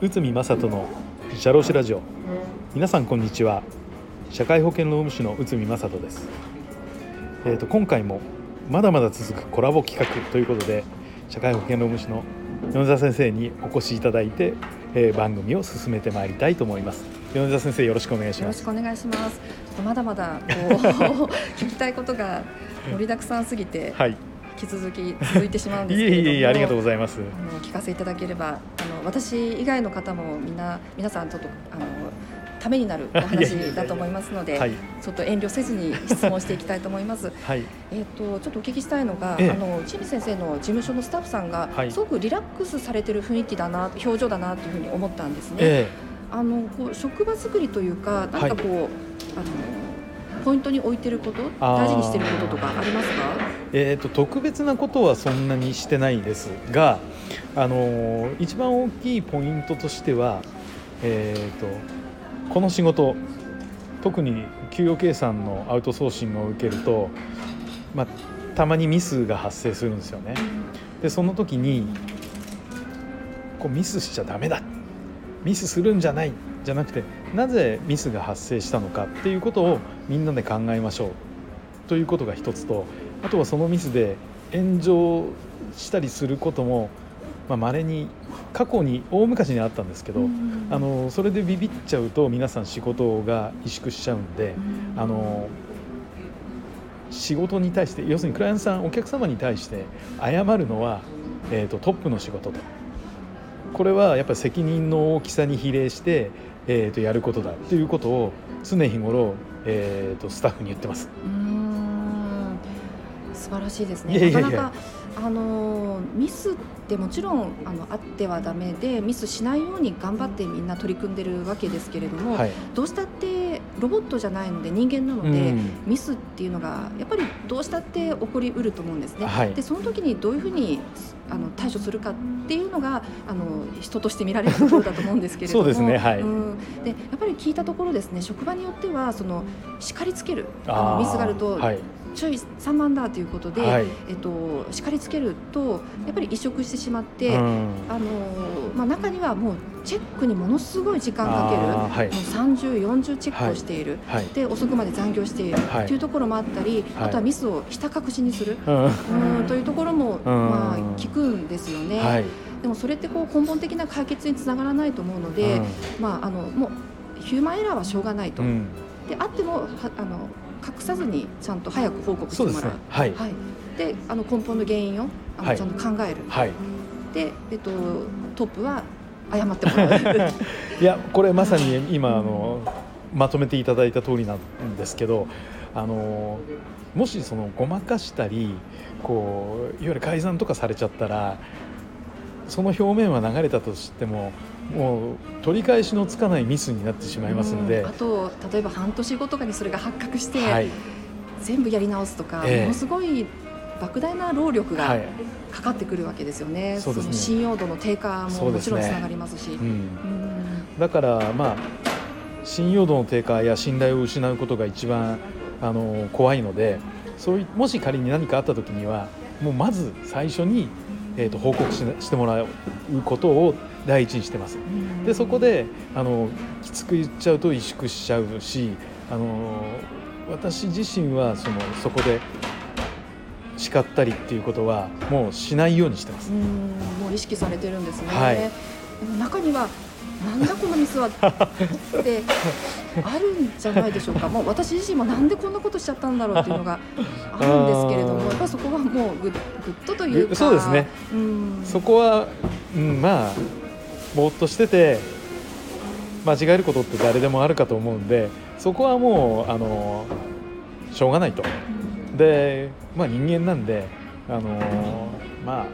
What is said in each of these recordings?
内海正人の社労士ラジオ。皆さんこんにちは。社会保険労務士の内海正人です。えーと今回もまだまだ続くコラボ企画ということで社会保険労務士の米沢先生にお越しいただいて、えー番組を進めてまいりたいと思います。米沢先生よろしくお願いします。よろしくお願いします。ちょっとまだまだこう 聞きたいことが盛りだくさんすぎてはい引き続き続いてしまうんですけれども、いえいえありがとうございます。あの聞かせていただければ、あの私以外の方もみんな皆さんちょっとあのためになるお話だと思いますので、はい。ちょっと遠慮せずに質問していきたいと思います。はい。えっ、とちょっとお聞きしたいのが、ええ。あの内海先生の事務所のスタッフさんが、はい。すごくリラックスされてる雰囲気だな、表情だなというふうに思ったんですね。えあのこう職場作りというか、なんかこう、あのポイントに置いてること、大事にしてることとかありますか？えー、と特別なことはそんなにしてないですが、あのー一番大きいポイントとしては、えー、とこの仕事特に給与計算のアウトソーシングを受けると、まあ、たまにミスが発生するんですよね。でその時にこうミスしちゃダメだミスするんじゃないじゃなくてなぜミスが発生したのかっていうことをみんなで考えましょう。ということが一つとあとはそのミスで炎上したりすることもまあ稀に過去に大昔にあったんですけど、うん。あのそれでビビっちゃうと皆さん仕事が萎縮しちゃうんで、うん。あの仕事に対して要するにクライアントさんお客様に対して謝るのは、えー、とトップの仕事とこれはやっぱり責任の大きさに比例して、えー、とやることだっていうことを常日頃、えー、とスタッフに言ってます。うーん素晴らしいですね。なかなかあのミスってもちろんあのあってはダメでミスしないように頑張ってみんな取り組んでるわけですけれども、はいどうしたってロボットじゃないので人間なので、うん。ミスっていうのがやっぱりどうしたって起こりうると思うんですね。はい。でその時にどういうふうにあの対処するかっていうのがあの人として見られるところだと思うんですけれども。そうですねはい。うん、でやっぱり聞いたところですね職場によってはその叱りつけるあのミスがあると、はい注意3万だということで、はい。えっと、叱りつけるとやっぱり移植してしまって、うん。あのまあ、中にはもうチェックにものすごい時間かけるはい。もう30、40チェックをしている、はい。で遅くまで残業しているはい。というところもあったり、はい。あとはミスをひた隠しにする。うん。うんというところも、まあ、聞くんですよね、はい。でもそれってこう根本的な解決につながらないと思うので、まあ、あのもうヒューマンエラーはしょうがないと、うん。であってもはあの隠さずにちゃんと早く報告してもらう。ね。はい。はい、であの根本の原因をあの、はい。ちゃんと考える、はい。で、えっと、トップは謝ってもらう。いやこれまさに今あのまとめていただいた通りなんですけどあのもしそのごまかしたりこういわゆる改ざんとかされちゃったらその表面は流れたとしてももう取り返しのつかないミスになってしまいますので。うん。あ、と例えば半年後とかにそれが発覚して、はい。全部やり直すとか、ええ。ものすごい莫大な労力がはい。かかってくるわけですよね、そうですね。の信用度の低下ももちろんつながりますし。うん、うん。だからまあ信用度の低下や信頼を失うことが一番あの怖いのでそういもし仮に何かあった時にはもうまず最初に、えー、と報告ししてもらうことを第一にしてます。でそこであのきつく言っちゃうと萎縮しちゃうしあの私自身はそのそこで叱ったりっていうことはもうしないようにしてますう。んもう意識されてるんですね。はいでも中にはなんだこのミスは？ってあるんじゃないでしょうか。もう私自身もなんでこんなことしちゃったんだろうっていうのがあるんですけれども、やっぱりそこはもうぐぐっとというか、そうですね。うん、そこは、うん、まあぼーっとしてて間違えることって誰でもあるかと思うんでそこはもうあのしょうがないと。で、まあ、人間なんであのまあ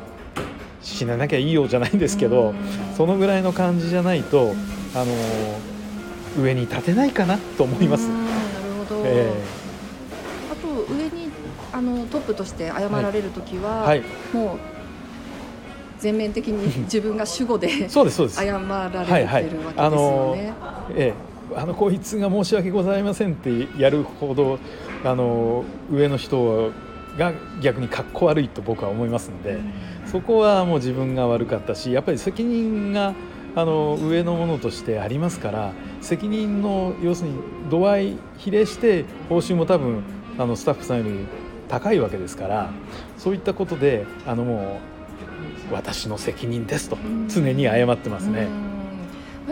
死ななきゃいいよじゃないんですけど、うんそのぐらいの感じじゃないとあの上に立てないかなと思いますう。んなるほど。えあと上にあのトップとして謝られるときは、はい、もう全面的に 自分が主語でそうですそうです。謝られてるわけですよね。はいはいあのええ、あのこいつが申し訳ございませんってやるほどあの上の人が逆にかっこ悪いと僕は思いますので、そこはもう自分が悪かったしやっぱり責任があの上のものとしてありますから責任の要するに度合い比例して報酬も多分あのスタッフさんより高いわけですからそういったことであのもう私の責任ですと常に謝ってますね。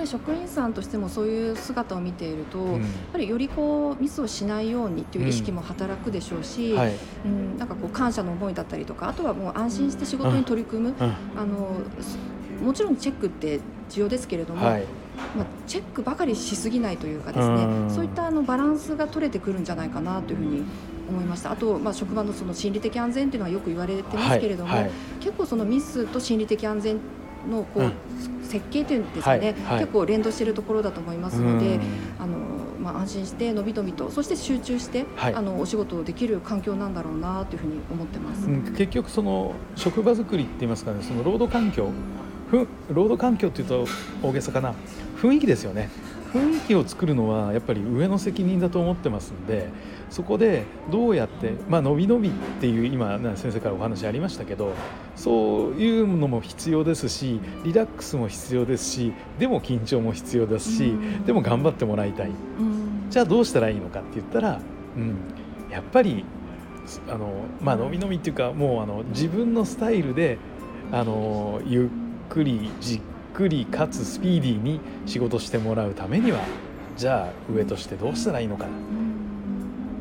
職員さんとしてもそういう姿を見ていると、うん。やっぱりよりこうミスをしないようにっていう意識も働くでしょうし、はい。うん。なんかこう感謝の思いだったりとかあとはもう安心して仕事に取り組む、うん。あのすもちろんチェックって重要ですけれども、はい。まあ、チェックばかりしすぎないというかですねうん。そういったあのバランスが取れてくるんじゃないかなというふうに思いました。あと、まあ、職場のその心理的安全っていうのはよく言われてますけれども、はいはい。結構そのミスと心理的安全のこう、うん。設計というんですかね、はいはい。結構連動しているところだと思いますのでうん。あのまあ、安心してのびのびとそして集中して、はい。あのお仕事をできる環境なんだろうなというふうに思ってます。うん。結局その職場作りって言いますかねその労働環境ふ労働環境っていうと大げさかな。雰囲気ですよね雰囲気を作るのはやっぱり上の責任だと思ってますんでそこでどうやってまあ伸び伸びっていう今な先生からお話ありましたけどそういうのも必要ですしリラックスも必要ですしでも緊張も必要ですしうん。でも頑張ってもらいたい。うん。じゃあどうしたらいいのかって言ったら、うん、やっぱりあの、まあのびのびっていうかもうあの自分のスタイルであのゆっくりじっくりかつスピーディーに仕事してもらうためにはじゃあ上としてどうしたらいいのかな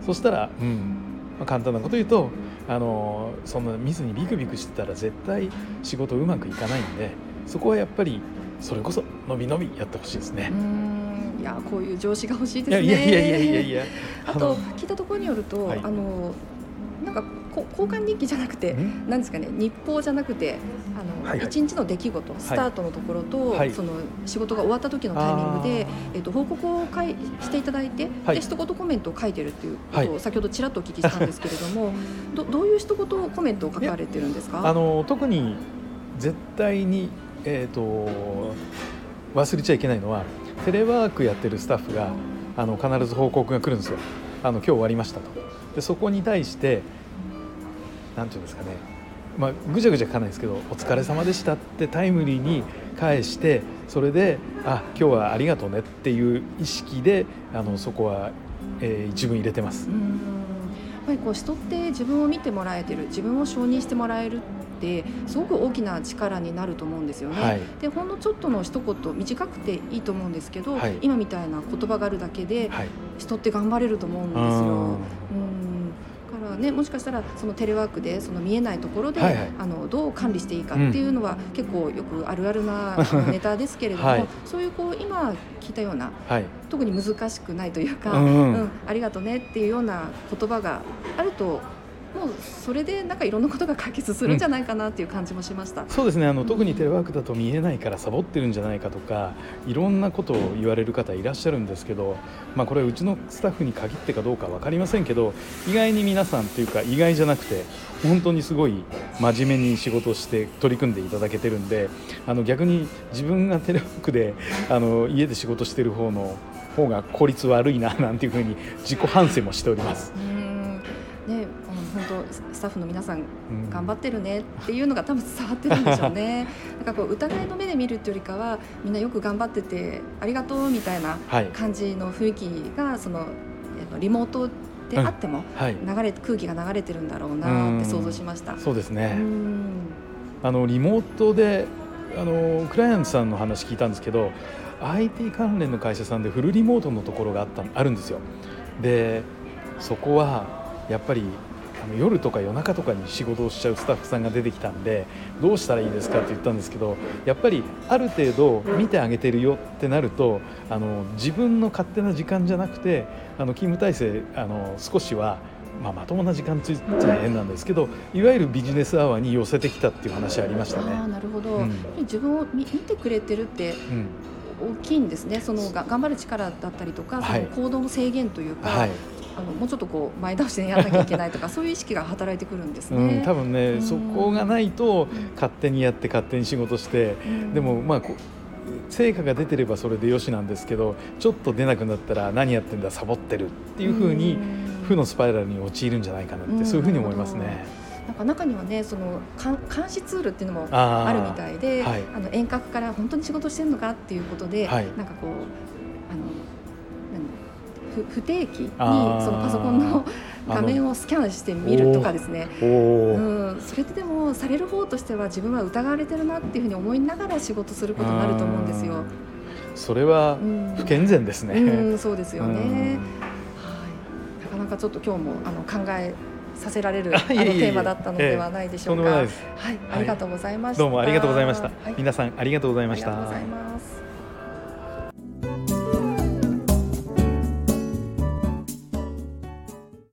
そしたら、うんまあ、簡単なこと言うとあのそんなミスにビクビクしてたら絶対仕事うまくいかないんでそこはやっぱりそれこそのびのびやってほしいですねう。んいやこういう上司が欲しいいですね。やいやいやいやいやいや あと聞いたところによると、はいあのなんかこ交換日記じゃなくて、ん？なんですかね日報じゃなくてあの、はいはい。一日の出来事スタートのところと、はい。その仕事が終わった時のタイミングで、えっと報告をかいしていただいて、はい。で一言コメントを書いてるっていうことはを先ほどちらっとお聞きしたんですけれども、どどういう一言コメントを書かれてるんですか？あの特に絶対に、えー、と忘れちゃいけないのはテレワークやってるスタッフがあの必ず報告が来るんですよ。あの今日終わりましたと。でそこに対してなんていうんですかねまあ、ぐちゃぐちゃ書かないですけど「お疲れ様でした」ってタイムリーに返してそれで「あ今日はありがとうね」っていう意識であのそこは、えー一文入れてますう。んやっぱりこう人って自分を見てもらえてる自分を承認してもらえるってすごく大きな力になると思うんですよね。はいでほんのちょっとの一言短くていいと思うんですけど、はい今みたいな言葉があるだけではい人って頑張れると思うんですよ。うんねもしかしたらそのテレワークでその見えないところで、はいはい。あのどう管理していいかっていうのは、結構よくあるあるな ネタですけれども、はい。そういうこう今聞いたようなはい。特に難しくないというか、うんうん。ありがとうねっていうような言葉があるともうそれでなんかいろんなことが解決するんじゃないかなっていう感じもしました。そうですねあの特にテレワークだと見えないからサボってるんじゃないかとかいろんなことを言われる方いらっしゃるんですけど、まあ、これうちのスタッフに限ってかどうか分かりませんけど意外に皆さんというか意外じゃなくて本当にすごい真面目に仕事して取り組んでいただけてるんであの逆に自分がテレワークであの家で仕事してる方の方が効率悪いななんていうふうに自己反省もしております。うんね、うん本当スタッフの皆さんうん。頑張ってるねっていうのが多分伝わってるんでしょうね。なんかこう疑いの目で見るっていうよりかはみんなよく頑張っててありがとうみたいなはい、感じの雰囲気がそのえっとリモートであってもはい、流れ空気が流れてるんだろうなって想像しました。そうですね。うん。あのリモートであのクライアントさんの話聞いたんですけど IT 関連の会社さんでフルリモートのところがあったあるんですよ。でそこはやっぱりあの夜とか夜中とかに仕事をしちゃうスタッフさんが出てきたんでどうしたらいいですかって言ったんですけどやっぱりある程度見てあげてるよってなるとあの自分の勝手な時間じゃなくてあの勤務体制あの少しはまあ、まともな時間ついちゃ変なんですけどいわゆるビジネスアワーに寄せてきたっていう話ありましたああね。なるほど、うん。自分を見見てくれてるってうん。大きいんですね。そのが頑張る力だったりとか、はい。その行動の制限というか、はいあのもうちょっとこう前倒しでやらなきゃいけないとか そういう意識が働いてくるんですね。うん、多分ね、うん。そこがないと勝手にやって勝手に仕事して、うん。でもまあ成果が出てればそれでよしなんですけどちょっと出なくなったら何やってんだサボってるっていうふうに負のスパイラルに陥るんじゃないかなって、うんそういうふうに思いますね。なんか中にはねその監監視ツールっていうのもあるみたいで、はい。あの遠隔から本当に仕事してるのかっていうことで、はい。なんかこう不不定期にそのパソコンの画面をスキャンしてみるとかですね。うん、それってでもされる方としては自分は疑われてるなっていうふうに思いながら仕事することになると思うんですよ。それはうん不健全ですね。うん、そうですよね。うんはい、なかなかちょっと今日もあの考えさせられるあのテーマだったのではないでしょうか。とんでもないです。はい、ありがとうございました。どうもありがとうございました。はい、皆さんありがとうございました。ありがとうございます。